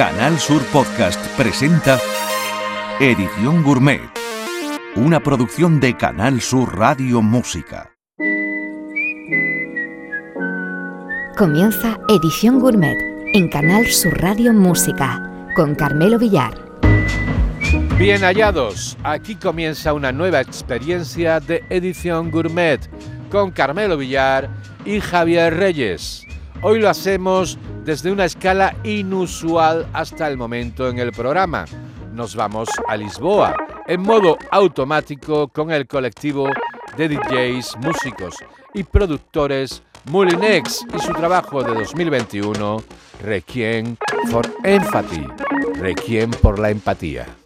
Canal Sur Podcast presenta Edición Gourmet, una producción de Canal Sur Radio Música. Comienza Edición Gourmet en Canal Sur Radio Música con Carmelo Villar. Bien hallados, aquí comienza una nueva experiencia de Edición Gourmet con Carmelo Villar y Javier Reyes. Hoy lo hacemos desde una escala inusual hasta el momento en el programa. Nos vamos a Lisboa en modo automático con el colectivo de DJs, músicos y productores Mulinex y su trabajo de 2021, Requiem for Empathy, Requiem por la empatía.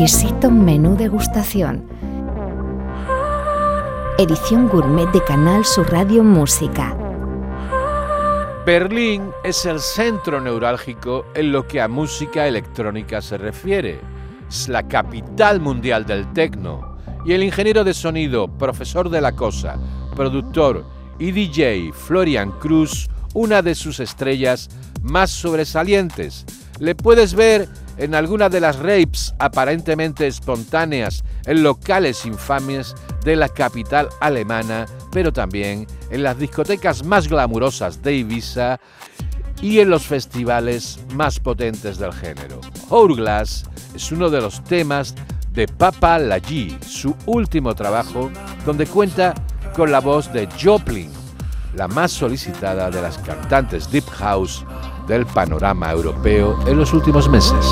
Exquisito menú degustación. Edición gourmet de Canal Sur Radio Música. Berlín es el centro neurálgico en lo que a música electrónica se refiere. Es la capital mundial del techno y el ingeniero de sonido, profesor de la cosa, productor y DJ Florian Cruz, una de sus estrellas más sobresalientes. Le puedes ver en alguna de las rapes aparentemente espontáneas en locales infames de la capital alemana, pero también en las discotecas más glamurosas de Ibiza y en los festivales más potentes del género. Hourglass es uno de los temas de Papa Lagi, su último trabajo, donde cuenta con la voz de Joplin, la más solicitada de las cantantes Deep House del panorama europeo en los últimos meses.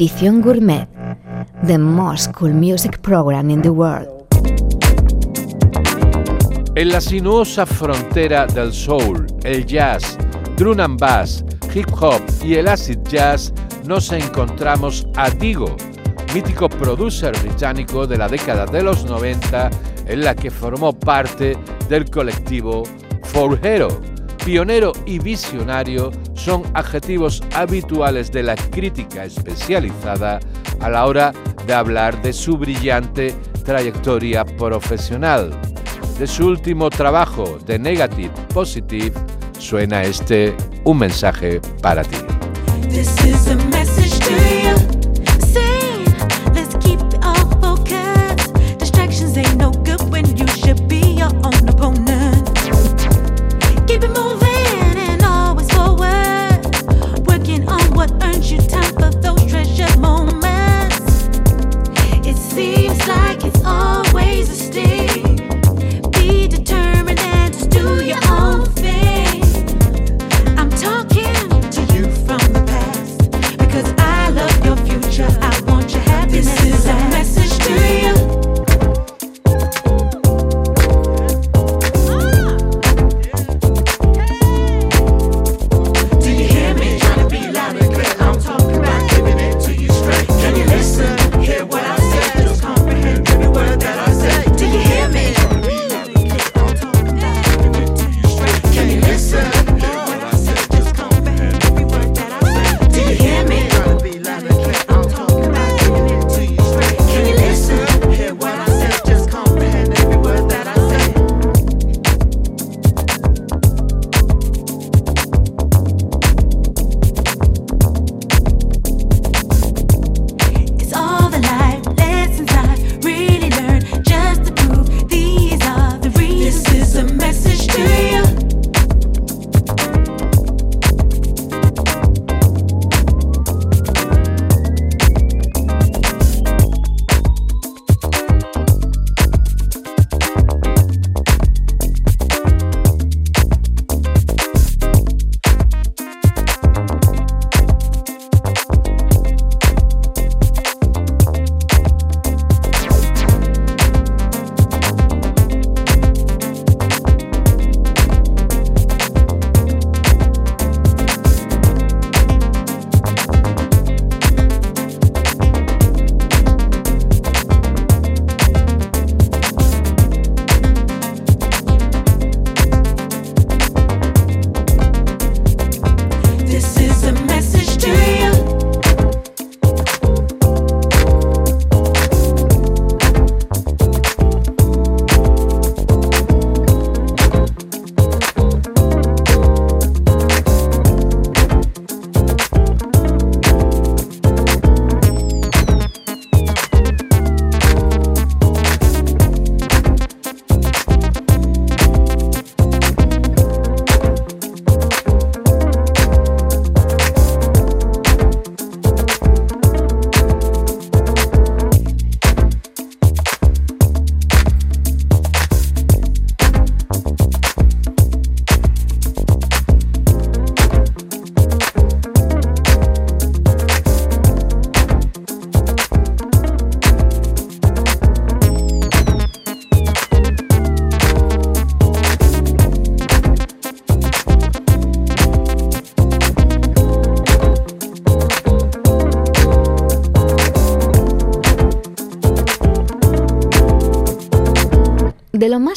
Edición Gourmet. the most cool music program in the world. En la sinuosa frontera del soul, el jazz, drum and bass, hip hop y el acid jazz nos encontramos a Digo, mítico producer británico de la década de los 90 en la que formó parte del colectivo Forjero. Pionero y visionario son adjetivos habituales de la crítica especializada a la hora de hablar de su brillante trayectoria profesional. De su último trabajo, de Negative Positive, suena este un mensaje para ti.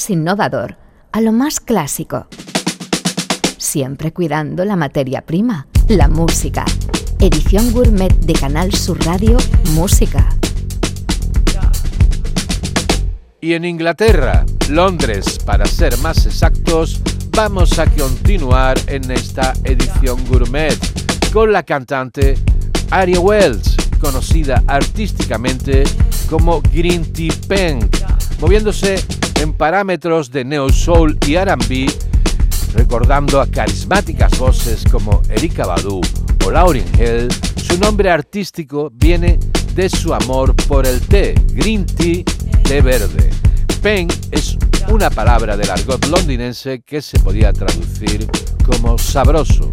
Innovador a lo más clásico. Siempre cuidando la materia prima, la música. Edición Gourmet de Canal Sur Radio Música. Y en Inglaterra, Londres, para ser más exactos, vamos a continuar en esta edición gourmet con la cantante Aria Wells, conocida artísticamente como Green Tea Pink, moviéndose en parámetros de neo soul y R&B, recordando a carismáticas voces como Erika Badu o Lauryn Hill, su nombre artístico viene de su amor por el té, green tea, té verde. Pen es una palabra del argot londinense que se podía traducir como sabroso.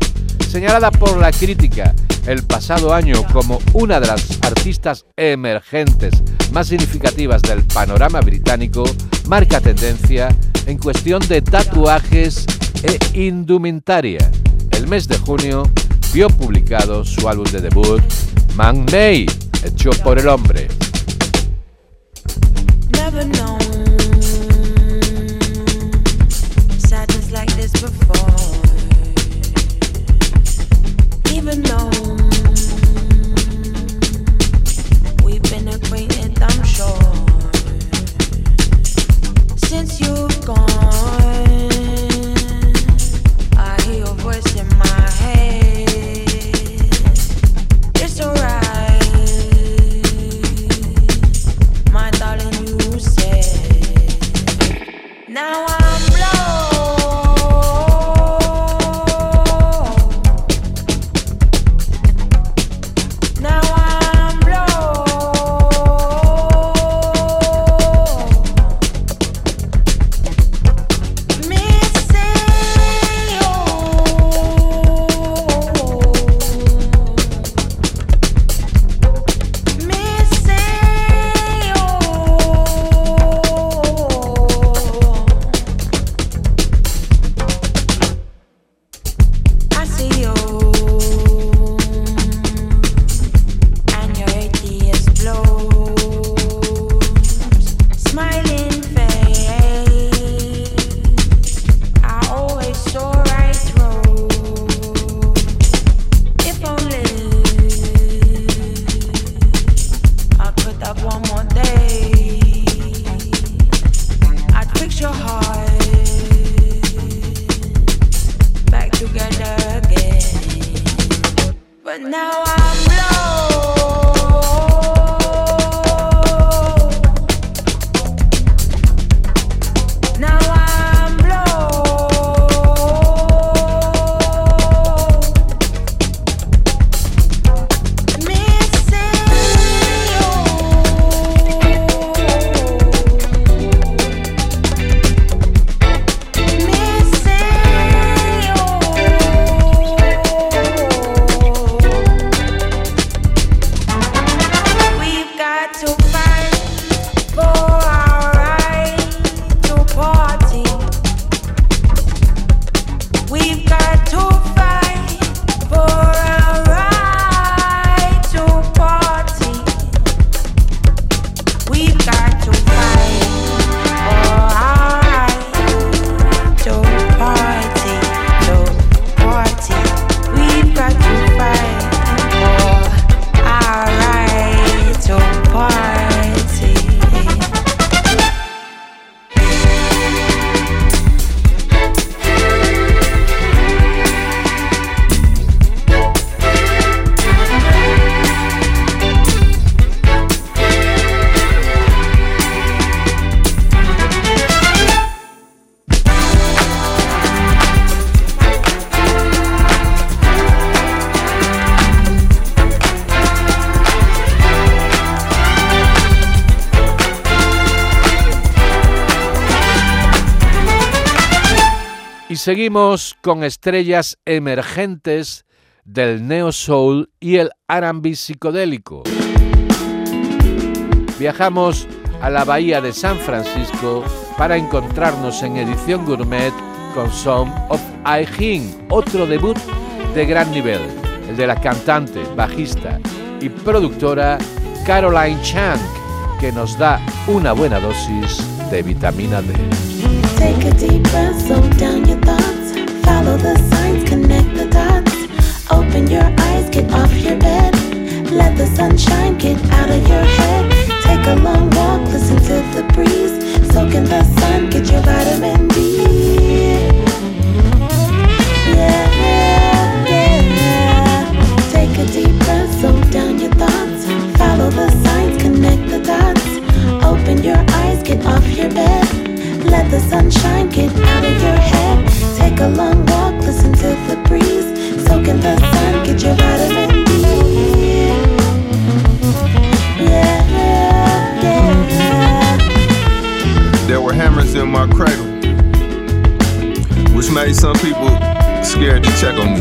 Señalada por la crítica el pasado año como una de las artistas emergentes más significativas del panorama británico, marca tendencia en cuestión de tatuajes e indumentaria. El mes de junio vio publicado su álbum de debut, Man May, hecho por el hombre. since you see you. Seguimos con estrellas emergentes del neo soul y el R&B psicodélico. Viajamos a la bahía de San Francisco para encontrarnos en edición gourmet con Song of Aijin, otro debut de gran nivel, el de la cantante, bajista y productora Caroline Chang, que nos da una buena dosis de vitamina D. Take a deep breath, slow down your thoughts. Follow the signs, connect the dots. Open your eyes, get off your bed. Let the sunshine get out of your head. Take a long walk, listen to the breeze. Soak in the sun, get your vitamin D. Yeah, yeah. Take a deep breath, slow down your thoughts. Follow the signs, connect the dots. Open your eyes, get off your bed. Let the sunshine get out of your head. Take a long walk, listen to the breeze. Soak in the sun, get your vitamin D. Yeah, yeah. There were hammers in my cradle, which made some people scared to check on me.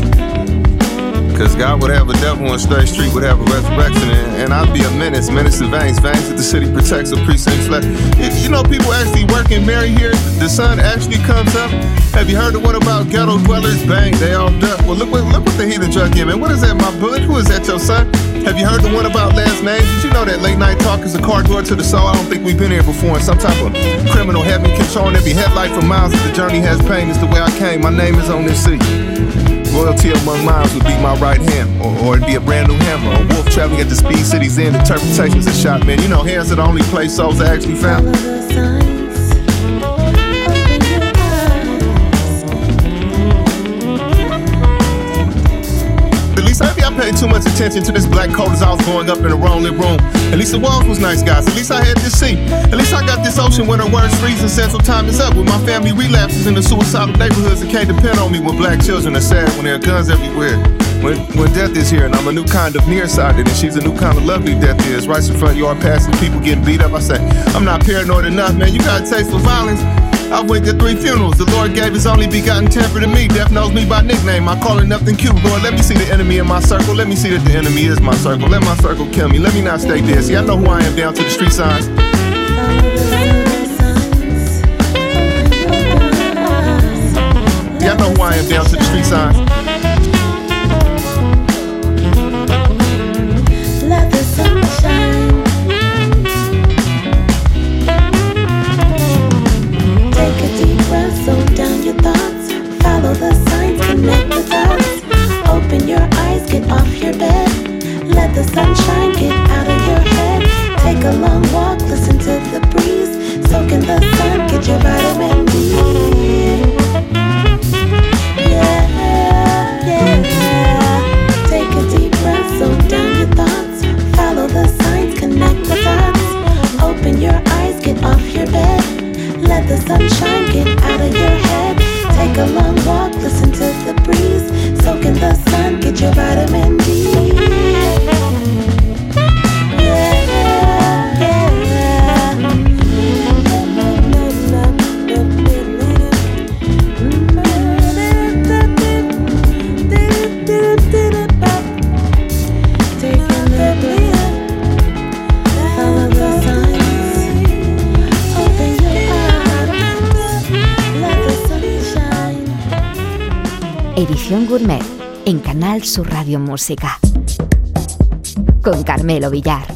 Cause God would have a devil on Straight Street would have a resurrection. And, and I'd be a menace, menace to veins, veins that the city protects, a precinct left. You know, people actually working Mary here. The sun actually comes up. Have you heard the one about ghetto dwellers? Bang, they all duck. Well, look what, look what the heathen drug in, man. What is that, my bud? Who is that, your son? Have you heard the one about last names? Did you know that late night talk is a car door to the soul? I don't think we've been here before. In some type of criminal heaven, controlling every headlight for miles. If the journey has pain, it's the way I came. My name is on this seat. Royalty among minds would be my right hand, or, or it'd be a brand new hammer. A wolf traveling at the speed city's end. Interpretations of shot, men. You know, hands are the only place souls are actually found. Paid too much attention to this black coat as I was going up in the rolling room. At least the walls was nice, guys. At least I had this seat. At least I got this ocean when the words freeze and central time is up. With my family relapses in the suicidal neighborhoods that can't depend on me when black children are sad when there are guns everywhere. When, when death is here and I'm a new kind of nearsighted and she's a new kind of lovely death is. Right in front of yard passing people getting beat up. I say, I'm not paranoid enough, man. You got a taste for violence. I went to three funerals. The Lord gave his only begotten temper to me. Death knows me by nickname. I call it nothing cute. Lord, let me see the enemy in my circle. Let me see that the enemy is my circle. Let my circle kill me. Let me not stay dead. See, I know who I am down to the street signs. Yeah, I know who I am down to the street signs. Let the sunshine get out of your head. Take a long walk, listen to the breeze. Soak in the sun, get your vitamin D. en Canal Sur Radio Música. Con Carmelo Villar.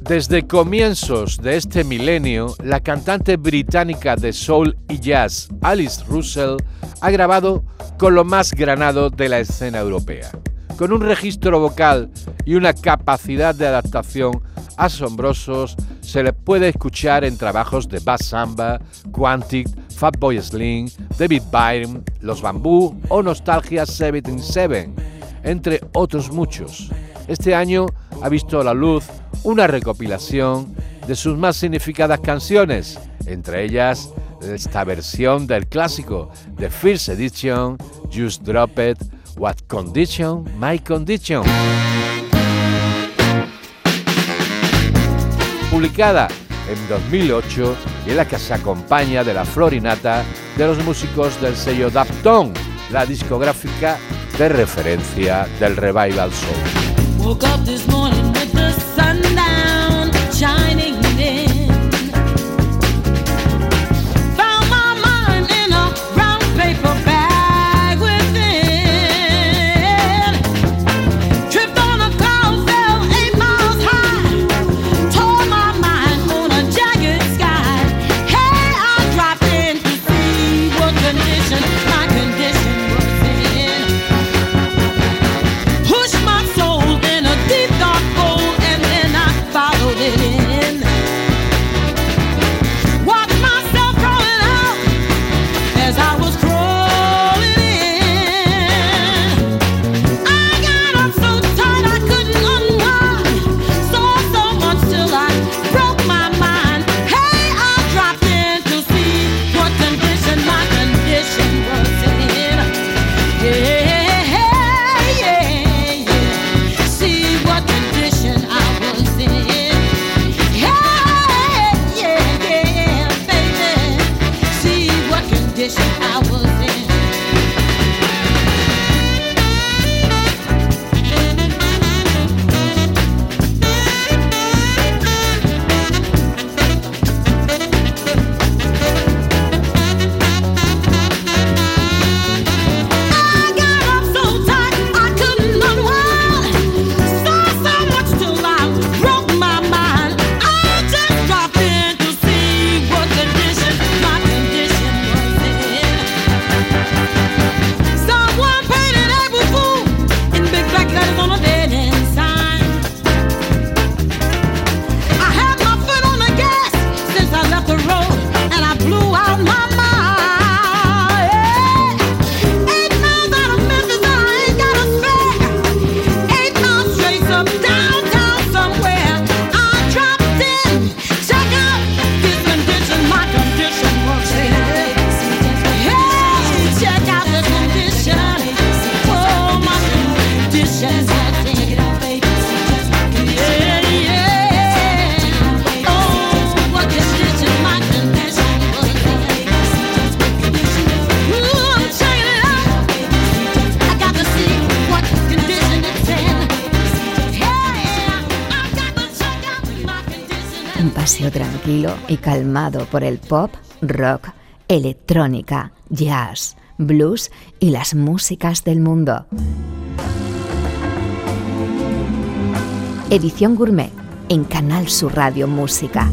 Desde comienzos de este milenio, la cantante británica de soul y jazz Alice Russell ha grabado con lo más granado de la escena europea, con un registro vocal y una capacidad de adaptación asombrosos, se le puede escuchar en trabajos de Bass Samba, Quantic, Fatboy Slim, David Byrne, Los Bambú o Nostalgia 77, entre otros muchos. Este año ha visto a la luz una recopilación de sus más significadas canciones, entre ellas esta versión del clásico de First Edition, Just Drop It, What Condition, My Condition. Publicada en 2008 y la que se acompaña de la florinata de los músicos del sello Dapton, la discográfica de referencia del revival soul. Y calmado por el pop, rock, electrónica, jazz, blues y las músicas del mundo. Edición Gourmet en Canal Sur Radio Música.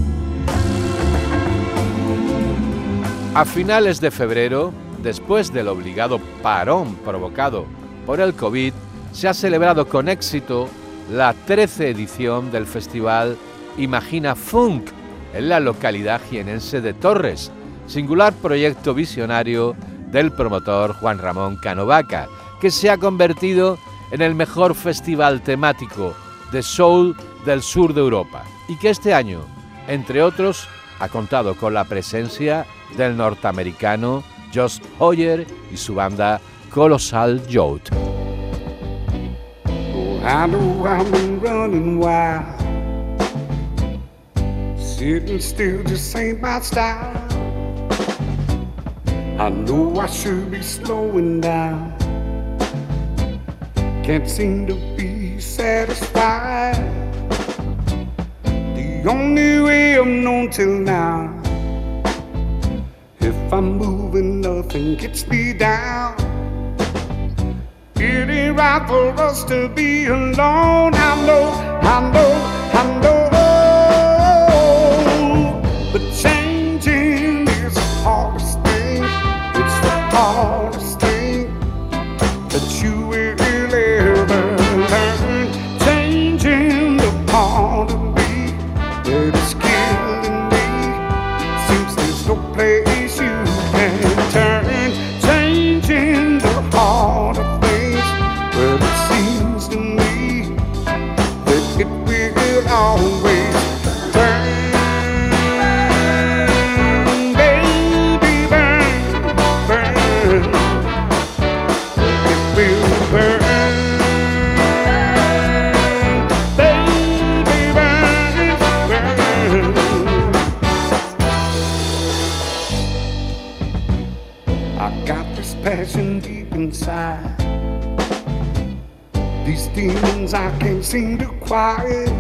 A finales de febrero, después del obligado parón provocado por el COVID, se ha celebrado con éxito la 13 edición del festival Imagina Funk en la localidad jienense de Torres, singular proyecto visionario del promotor Juan Ramón Canovaca, que se ha convertido en el mejor festival temático de soul del sur de Europa y que este año, entre otros, ha contado con la presencia del norteamericano Josh Hoyer y su banda Colossal Youth. Sitting still just ain't my style. I know I should be slowing down. Can't seem to be satisfied. The only way I've known till now. If I'm moving, nothing gets me down. It ain't right for us to be alone. I know, I know, I know. fire.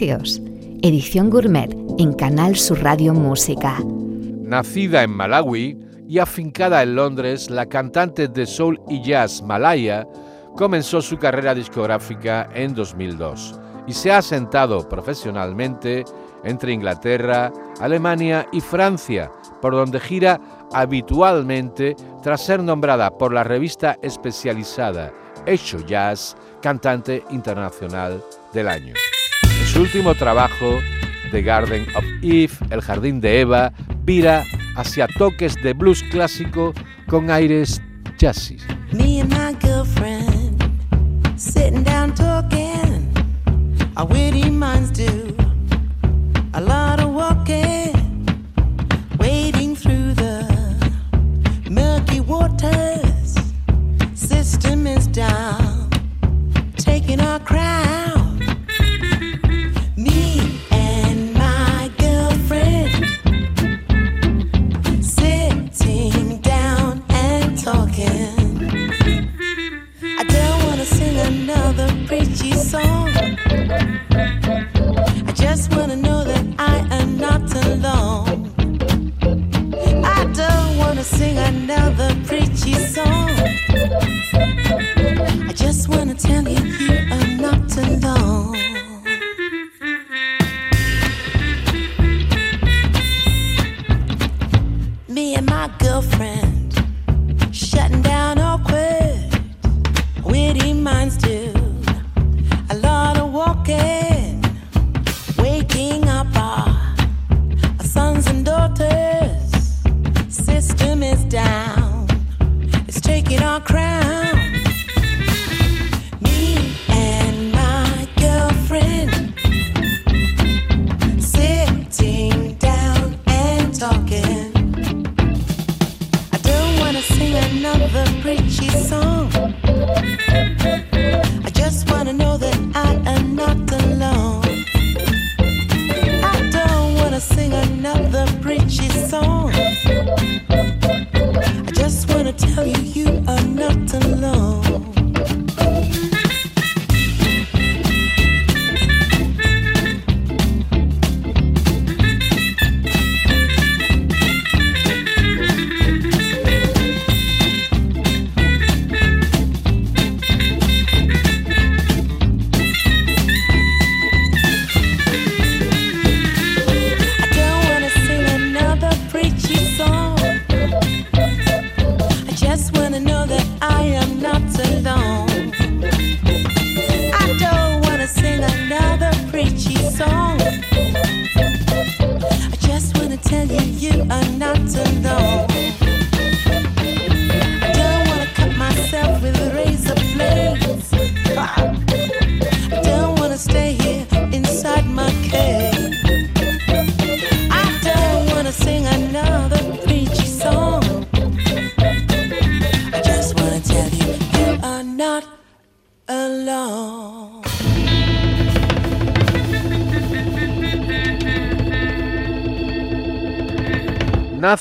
Edición Gourmet en Canal Sur Radio Música. Nacida en Malawi y afincada en Londres, la cantante de soul y jazz Malaya comenzó su carrera discográfica en 2002 y se ha asentado profesionalmente entre Inglaterra, Alemania y Francia, por donde gira habitualmente tras ser nombrada por la revista especializada Hecho Jazz Cantante Internacional del Año. Su último trabajo, The Garden of Eve, El Jardín de Eva, vira hacia toques de blues clásico con aires do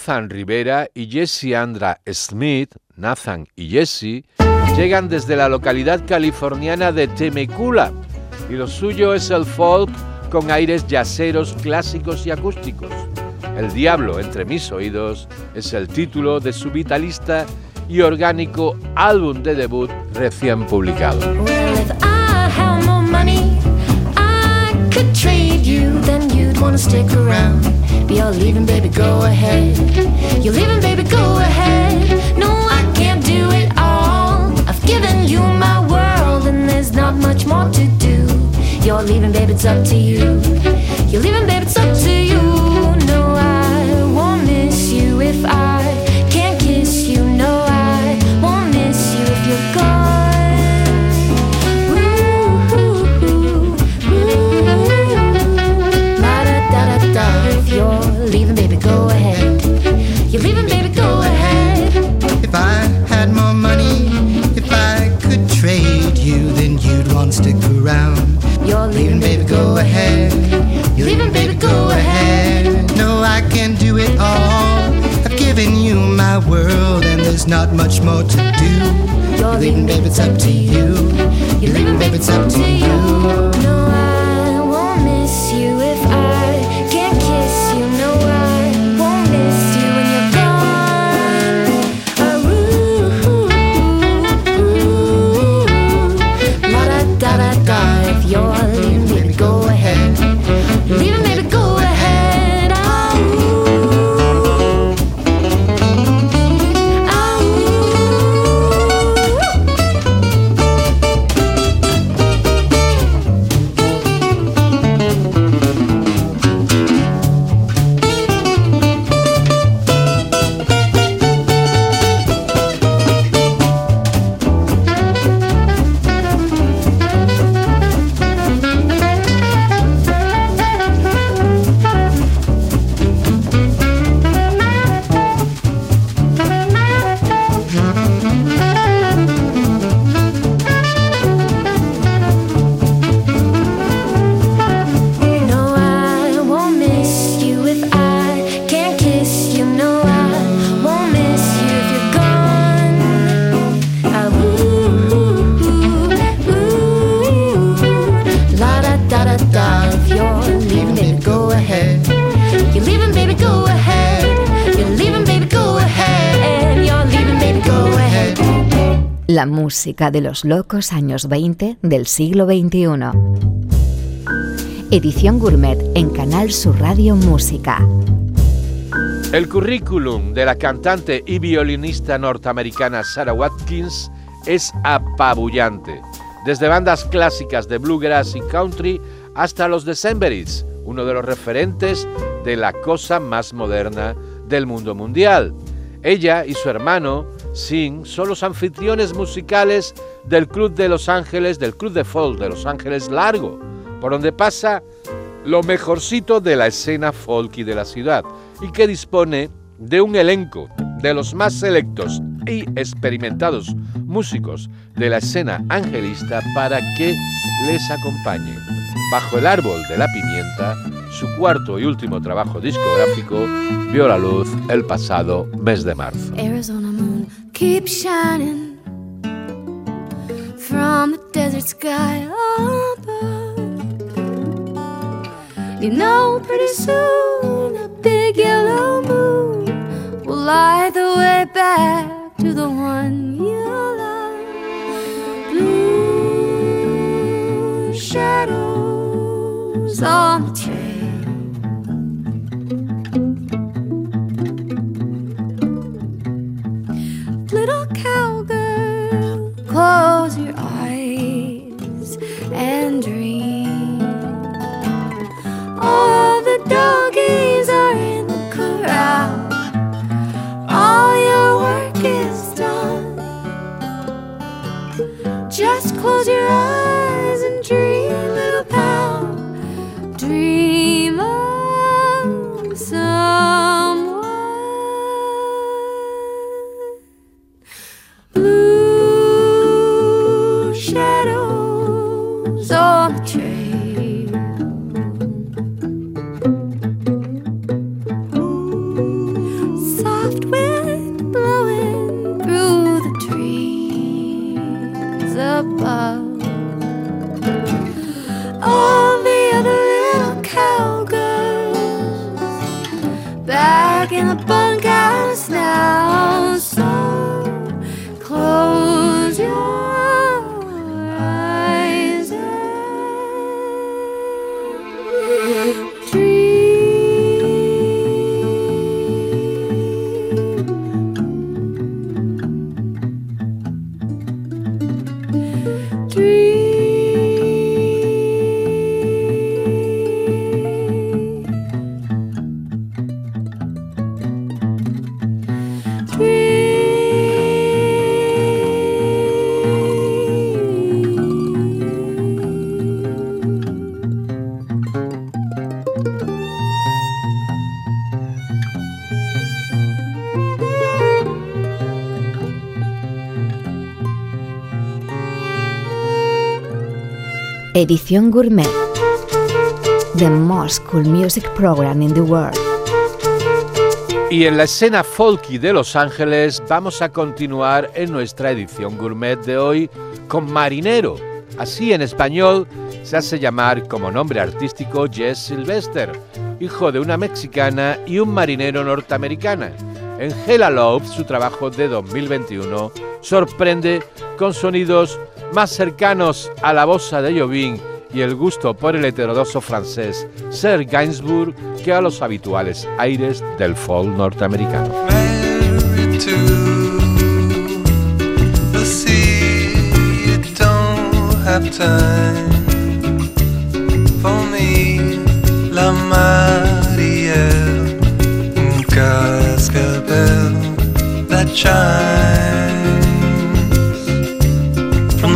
Nathan Rivera y Jesse Andra Smith, Nathan y Jesse, llegan desde la localidad californiana de Temecula y lo suyo es el folk con aires yaceros clásicos y acústicos. El diablo entre mis oídos es el título de su vitalista y orgánico álbum de debut recién publicado. You're leaving, baby, go ahead. You're leaving, baby, go ahead. No, I can't do it all. I've given you my world, and there's not much more to do. You're leaving, baby, it's up to you. You're leaving, baby, it's up ahead. You're Leaving, baby, go ahead. No, I can't do it all. I've given you my world, and there's not much more to do. You're Leaving, baby, it's up to you. You're leaving, baby, it's up to you. La música de los locos años 20 del siglo XXI. Edición Gourmet en Canal Sur Radio Música. El currículum de la cantante y violinista norteamericana Sarah Watkins es apabullante, desde bandas clásicas de bluegrass y country hasta los Decemberists, uno de los referentes de la cosa más moderna del mundo mundial. Ella y su hermano, Sin, son los anfitriones musicales del Club de Los Ángeles, del Club de Folk de Los Ángeles Largo, por donde pasa lo mejorcito de la escena folky de la ciudad y que dispone de un elenco de los más selectos y experimentados músicos de la escena angelista para que les acompañen. Bajo el árbol de la pimienta, su cuarto y último trabajo discográfico vio la luz el pasado mes de marzo. Arizona moon keeps shining from the desert sky above. You know, pretty soon a big yellow moon will light the way back to the one you love. Blue shadows Sonnet Edición Gourmet. The most cool music program in the world. Y en la escena folky de Los Ángeles vamos a continuar en nuestra edición gourmet de hoy con Marinero. Así en español se hace llamar como nombre artístico Jess Sylvester, hijo de una mexicana y un marinero norteamericana. En Hella Love, su trabajo de 2021, sorprende con sonidos más cercanos a la bossa de Jobim y el gusto por el heterodoxo francés Serge Gainsbourg que a los habituales aires del folk norteamericano.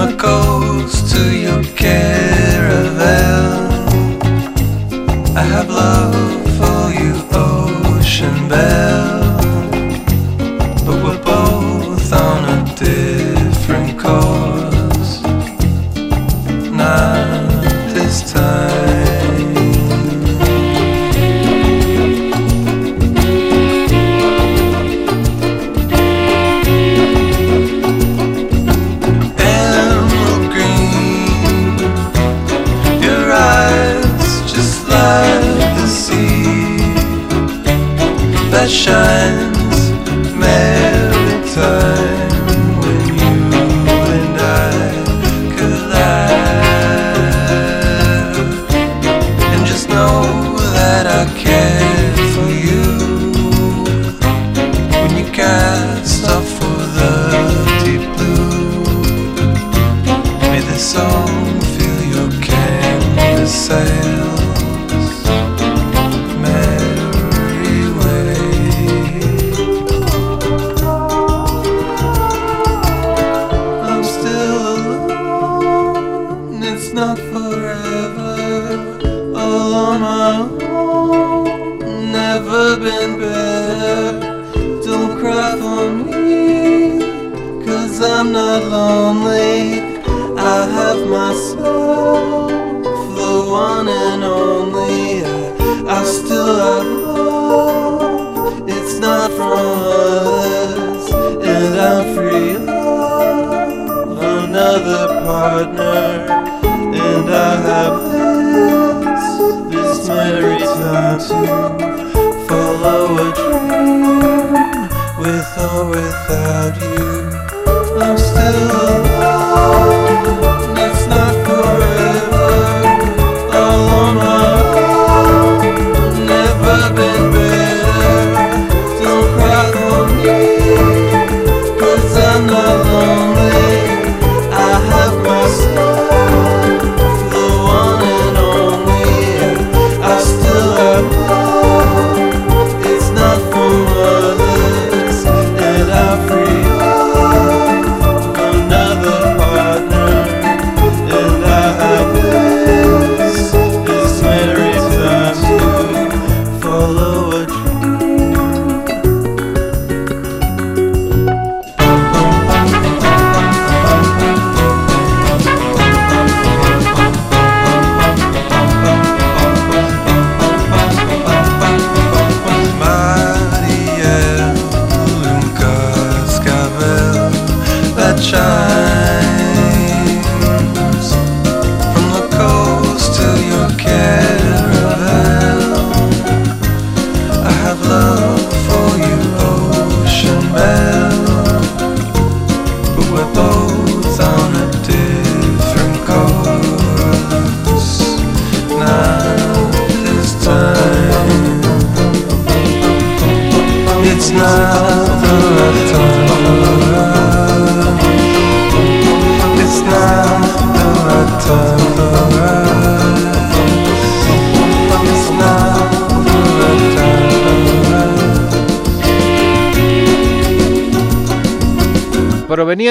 Coast to your caravel. I have love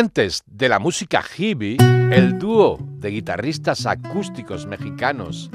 De la música hippie, el dúo de guitarristas acústicos mexicanos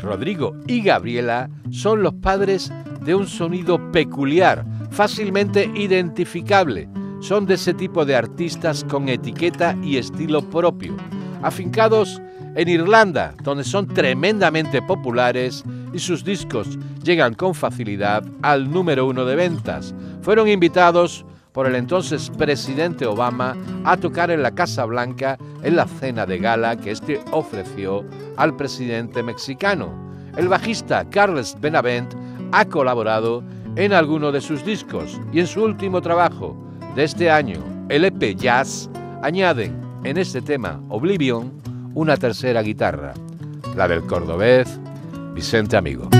Rodrigo y Gabriela son los padres de un sonido peculiar, fácilmente identificable. Son de ese tipo de artistas con etiqueta y estilo propio, afincados en Irlanda, donde son tremendamente populares y sus discos llegan con facilidad al número uno de ventas. Fueron invitados por el entonces presidente Obama a tocar en la Casa Blanca en la cena de gala que este ofreció al presidente mexicano. El bajista Carles Benavent ha colaborado en alguno de sus discos y en su último trabajo de este año, el EP Jazz, añaden en este tema Oblivion una tercera guitarra, la del cordobés Vicente Amigo.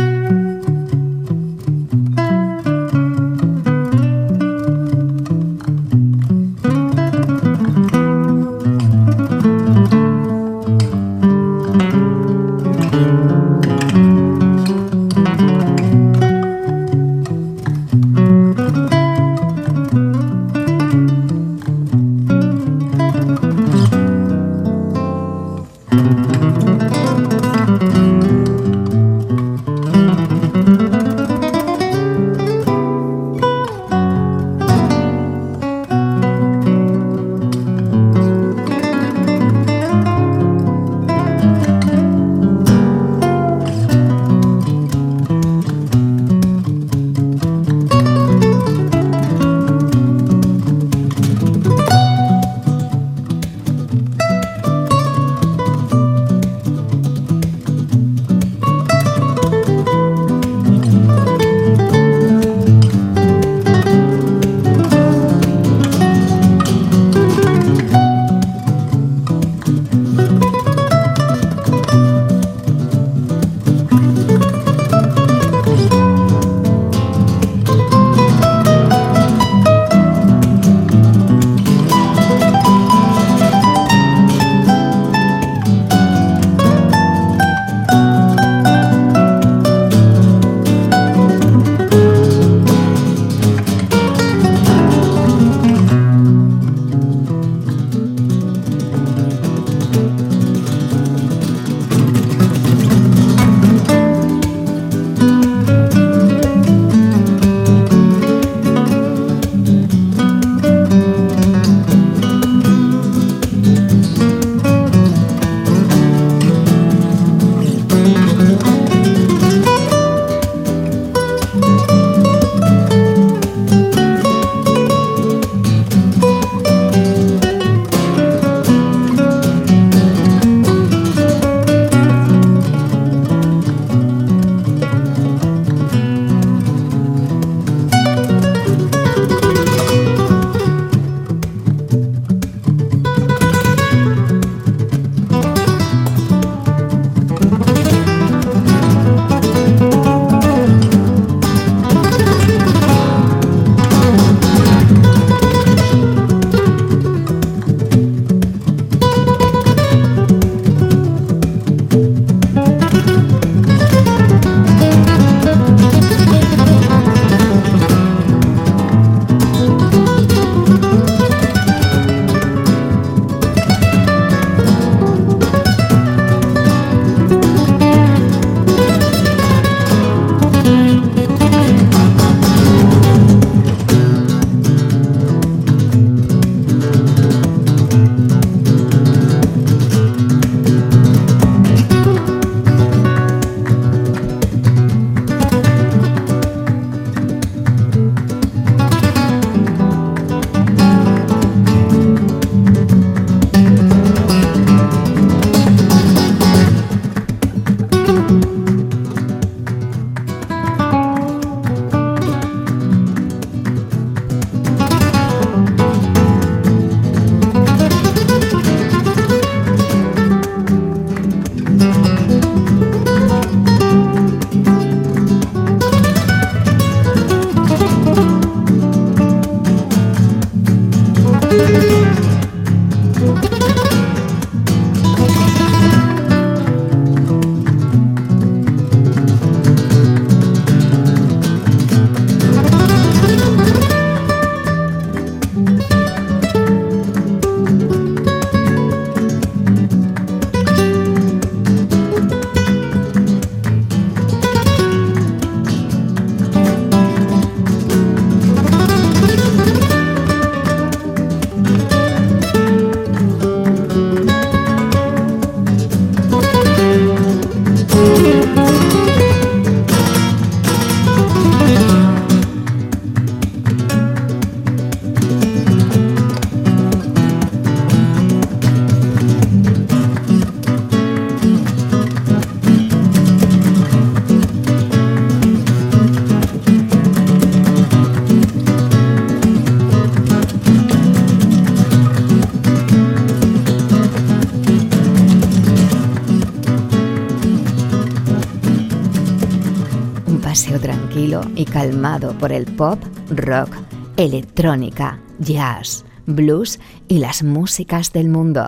Calmado por el pop, rock, electrónica, jazz, blues y las músicas del mundo.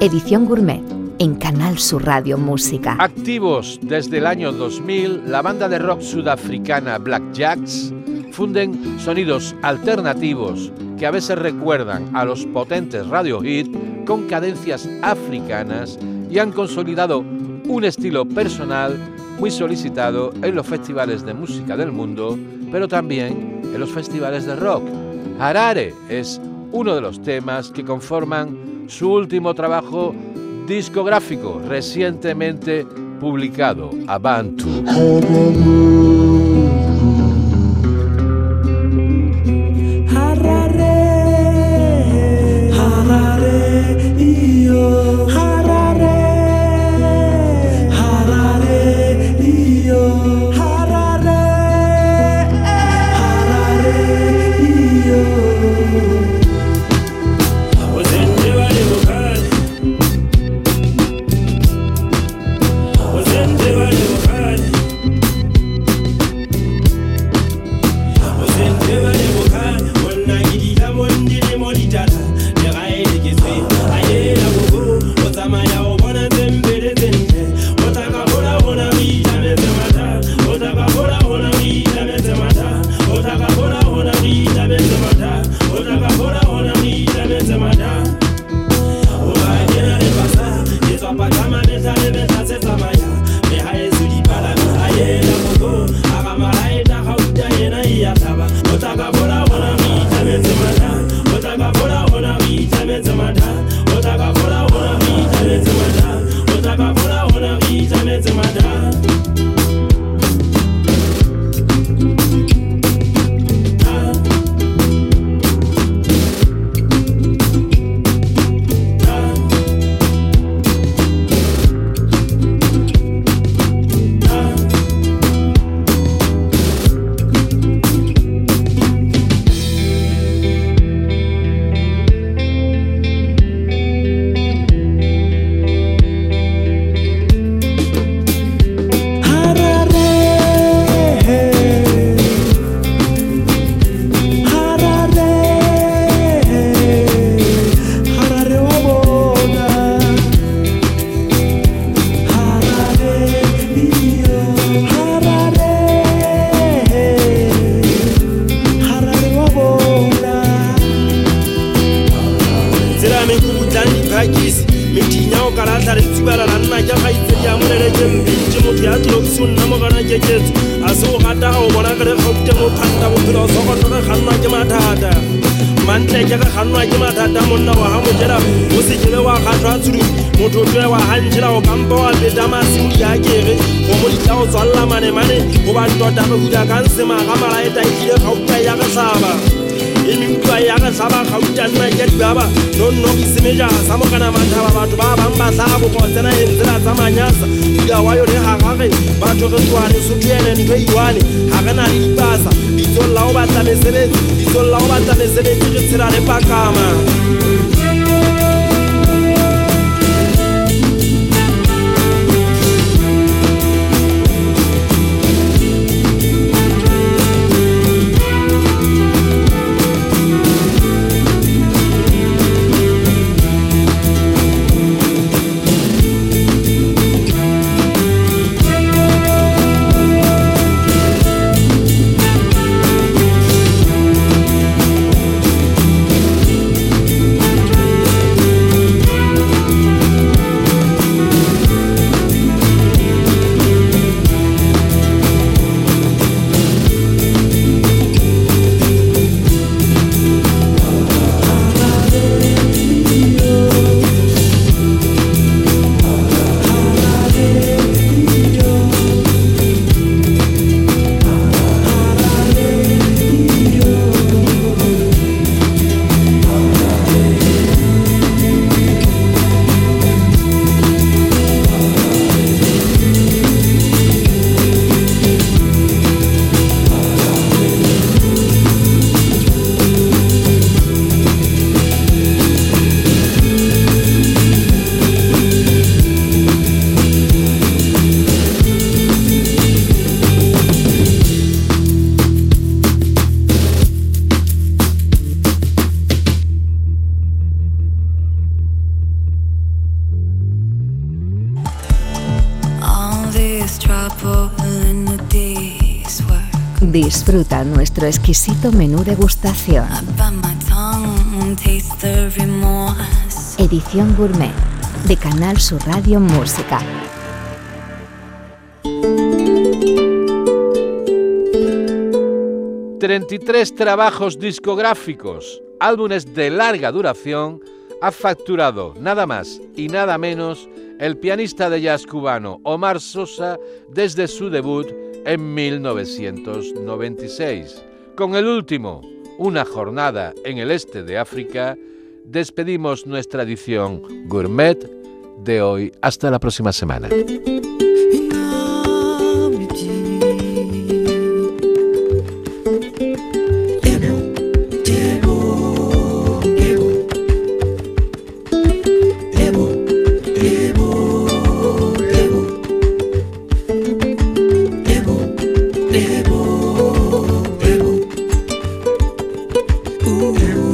Edición Gourmet en Canal Sur Radio Música. Activos desde el año 2000, la banda de rock sudafricana Black Jacks funden sonidos alternativos que a veces recuerdan a los potentes Radio Hit con cadencias africanas y han consolidado un estilo personal muy solicitado en los festivales de música del mundo, pero también en los festivales de rock. Harare es uno de los temas que conforman su último trabajo discográfico recientemente publicado, Abantu. maatla a bokotsena e ditsela tsa manyasa. Didawa yone gagage batho re tswane sotuele ntho iwane. Ga re na le dipasa ditsolola o batla mesebetsi ditsolola o batla mesebetsi re tshela le pakama. Nuestro exquisito menú degustación. Edición Gourmet de Canal Sur Radio Música. ...33 trabajos discográficos, álbumes de larga duración... ...ha facturado nada más y nada menos... ...el pianista de jazz cubano Omar Sosa... ...desde su debut en 1996. Con el último, Una jornada en el este de África... ...despedimos nuestra edición gourmet de hoy. Hasta la próxima semana. Ooh.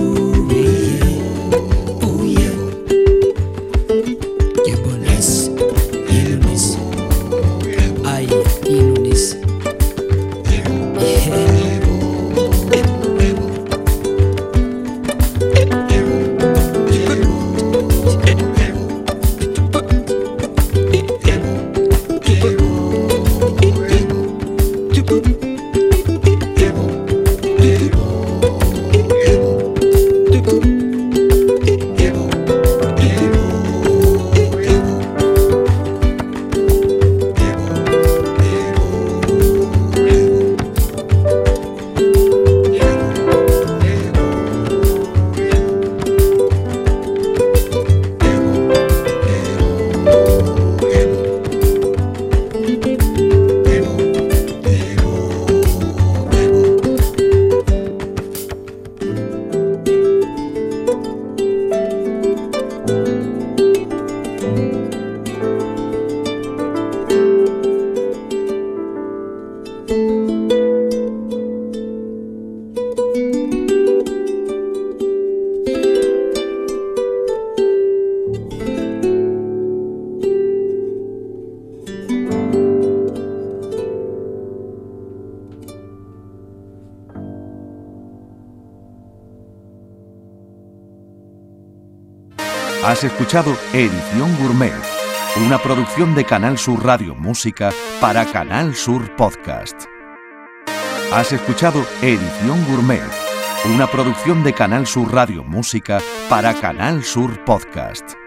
Has escuchado Edición Gourmet, una producción de Canal Sur Radio Música para Canal Sur Podcast. Has escuchado Edición Gourmet, una producción de Canal Sur Radio Música para Canal Sur Podcast.